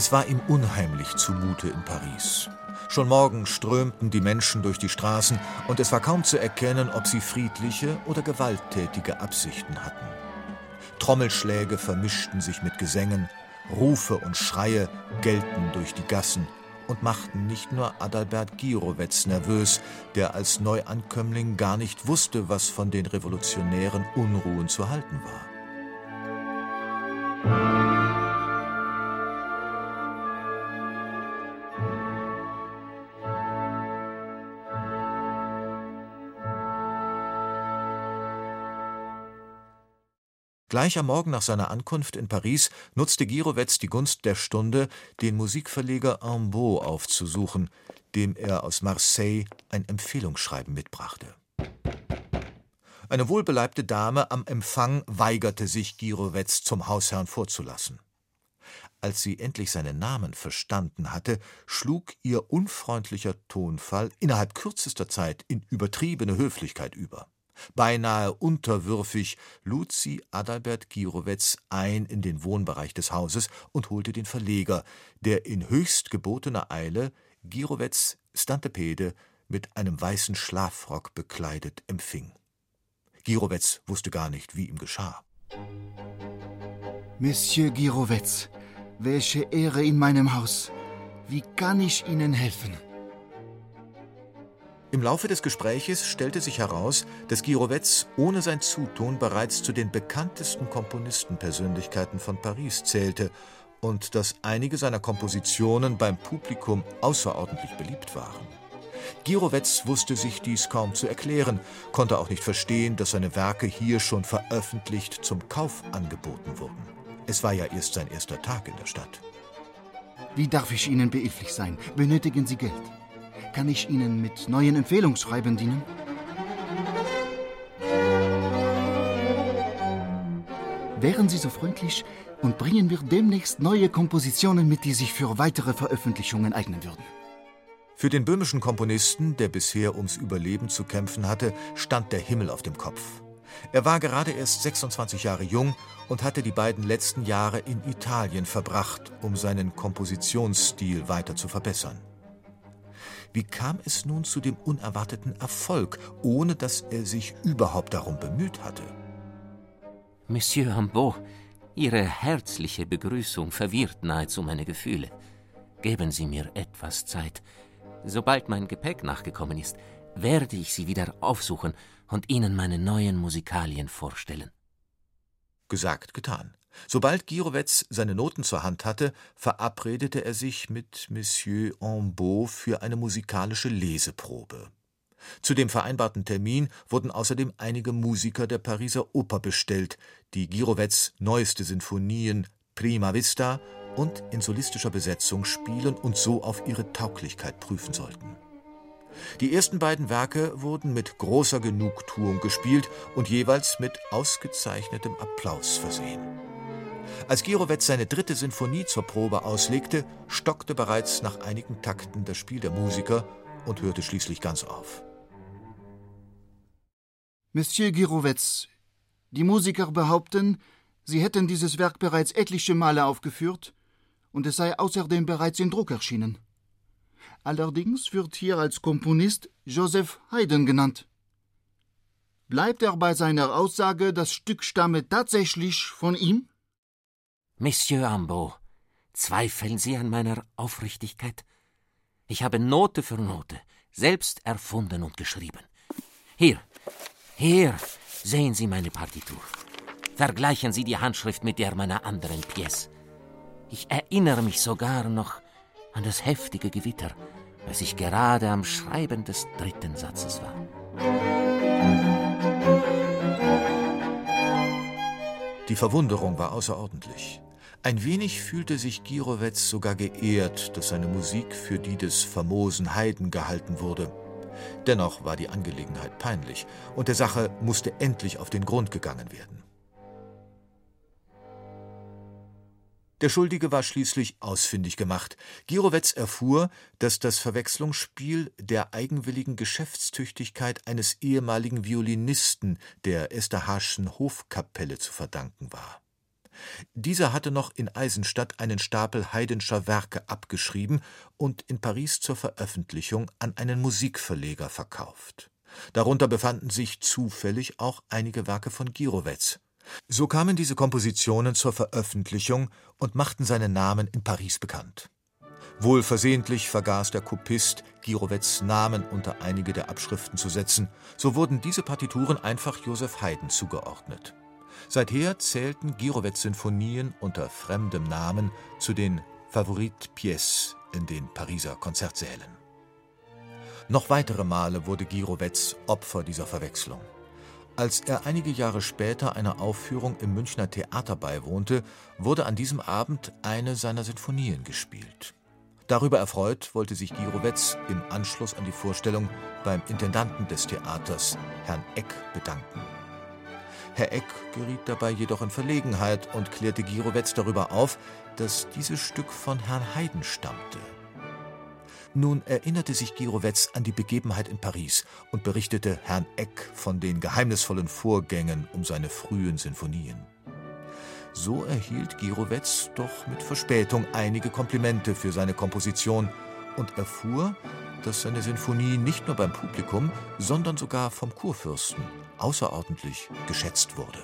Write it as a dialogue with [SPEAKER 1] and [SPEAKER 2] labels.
[SPEAKER 1] Es war ihm unheimlich zumute in Paris. Schon morgen strömten die Menschen durch die Straßen, und es war kaum zu erkennen, ob sie friedliche oder gewalttätige Absichten hatten. Trommelschläge vermischten sich mit Gesängen, Rufe und Schreie gellten durch die Gassen und machten nicht nur Adalbert Girovez nervös, der als Neuankömmling gar nicht wusste, was von den revolutionären Unruhen zu halten war. Gleich am Morgen nach seiner Ankunft in Paris nutzte Girovez die Gunst der Stunde, den Musikverleger Ambeau aufzusuchen, dem er aus Marseille ein Empfehlungsschreiben mitbrachte. Eine wohlbeleibte Dame am Empfang weigerte sich, Girovez zum Hausherrn vorzulassen. Als sie endlich seinen Namen verstanden hatte, schlug ihr unfreundlicher Tonfall innerhalb kürzester Zeit in übertriebene Höflichkeit über. Beinahe unterwürfig lud sie Adalbert Girovez ein in den Wohnbereich des Hauses und holte den Verleger, der in höchst gebotener Eile Girovez Stantepede mit einem weißen Schlafrock bekleidet empfing. Girovez wusste gar nicht, wie ihm geschah.
[SPEAKER 2] Monsieur Girovez, welche Ehre in meinem Haus. Wie kann ich Ihnen helfen?
[SPEAKER 1] Im Laufe des Gespräches stellte sich heraus, dass Girovez ohne sein Zutun bereits zu den bekanntesten Komponistenpersönlichkeiten von Paris zählte und dass einige seiner Kompositionen beim Publikum außerordentlich beliebt waren. Girovez wusste sich dies kaum zu erklären, konnte auch nicht verstehen, dass seine Werke hier schon veröffentlicht zum Kauf angeboten wurden. Es war ja erst sein erster Tag in der Stadt.
[SPEAKER 2] Wie darf ich Ihnen behilflich sein? Benötigen Sie Geld? Kann ich Ihnen mit neuen Empfehlungsschreiben dienen? Wären Sie so freundlich und bringen wir demnächst neue Kompositionen mit, die sich für weitere Veröffentlichungen eignen würden.
[SPEAKER 1] Für den böhmischen Komponisten, der bisher ums Überleben zu kämpfen hatte, stand der Himmel auf dem Kopf. Er war gerade erst 26 Jahre jung und hatte die beiden letzten Jahre in Italien verbracht, um seinen Kompositionsstil weiter zu verbessern. Wie kam es nun zu dem unerwarteten Erfolg, ohne dass er sich überhaupt darum bemüht hatte?
[SPEAKER 3] Monsieur Rambaud, Ihre herzliche Begrüßung verwirrt nahezu meine Gefühle. Geben Sie mir etwas Zeit. Sobald mein Gepäck nachgekommen ist, werde ich Sie wieder aufsuchen und Ihnen meine neuen Musikalien vorstellen.
[SPEAKER 1] Gesagt, getan. Sobald Girovez seine Noten zur Hand hatte, verabredete er sich mit Monsieur Ambeau für eine musikalische Leseprobe. Zu dem vereinbarten Termin wurden außerdem einige Musiker der Pariser Oper bestellt, die Girovez neueste Sinfonien Prima Vista und in solistischer Besetzung spielen und so auf ihre Tauglichkeit prüfen sollten. Die ersten beiden Werke wurden mit großer Genugtuung gespielt und jeweils mit ausgezeichnetem Applaus versehen. Als Girovez seine dritte Sinfonie zur Probe auslegte, stockte bereits nach einigen Takten das Spiel der Musiker und hörte schließlich ganz auf.
[SPEAKER 2] Monsieur Girovez, die Musiker behaupten, sie hätten dieses Werk bereits etliche Male aufgeführt und es sei außerdem bereits in Druck erschienen. Allerdings wird hier als Komponist Joseph Haydn genannt. Bleibt er bei seiner Aussage, das Stück stamme tatsächlich von ihm?
[SPEAKER 3] Monsieur Ambeau, zweifeln Sie an meiner Aufrichtigkeit? Ich habe Note für Note selbst erfunden und geschrieben. Hier, hier sehen Sie meine Partitur. Vergleichen Sie die Handschrift mit der meiner anderen Pièce. Ich erinnere mich sogar noch an das heftige Gewitter, als ich gerade am Schreiben des dritten Satzes war.
[SPEAKER 1] Die Verwunderung war außerordentlich. Ein wenig fühlte sich Girovez sogar geehrt, dass seine Musik für die des famosen Heiden gehalten wurde. Dennoch war die Angelegenheit peinlich, und der Sache musste endlich auf den Grund gegangen werden. Der Schuldige war schließlich ausfindig gemacht. Girovez erfuhr, dass das Verwechslungsspiel der eigenwilligen Geschäftstüchtigkeit eines ehemaligen Violinisten der Esterhaschen Hofkapelle zu verdanken war. Dieser hatte noch in Eisenstadt einen Stapel Haydnscher Werke abgeschrieben und in Paris zur Veröffentlichung an einen Musikverleger verkauft. Darunter befanden sich zufällig auch einige Werke von Girovez. So kamen diese Kompositionen zur Veröffentlichung und machten seinen Namen in Paris bekannt. Wohl versehentlich vergaß der Kopist, Girovets Namen unter einige der Abschriften zu setzen, so wurden diese Partituren einfach Joseph Haydn zugeordnet. Seither zählten Girovets Sinfonien unter fremdem Namen zu den Favorite Pièces in den Pariser Konzertsälen. Noch weitere Male wurde Girovets Opfer dieser Verwechslung. Als er einige Jahre später einer Aufführung im Münchner Theater beiwohnte, wurde an diesem Abend eine seiner Sinfonien gespielt. Darüber erfreut wollte sich Girovez im Anschluss an die Vorstellung beim Intendanten des Theaters, Herrn Eck, bedanken. Herr Eck geriet dabei jedoch in Verlegenheit und klärte Girovez darüber auf, dass dieses Stück von Herrn Haydn stammte. Nun erinnerte sich Girovez an die Begebenheit in Paris und berichtete Herrn Eck von den geheimnisvollen Vorgängen um seine frühen Sinfonien. So erhielt Girovez doch mit Verspätung einige Komplimente für seine Komposition und erfuhr, dass seine Sinfonie nicht nur beim Publikum, sondern sogar vom Kurfürsten außerordentlich geschätzt wurde.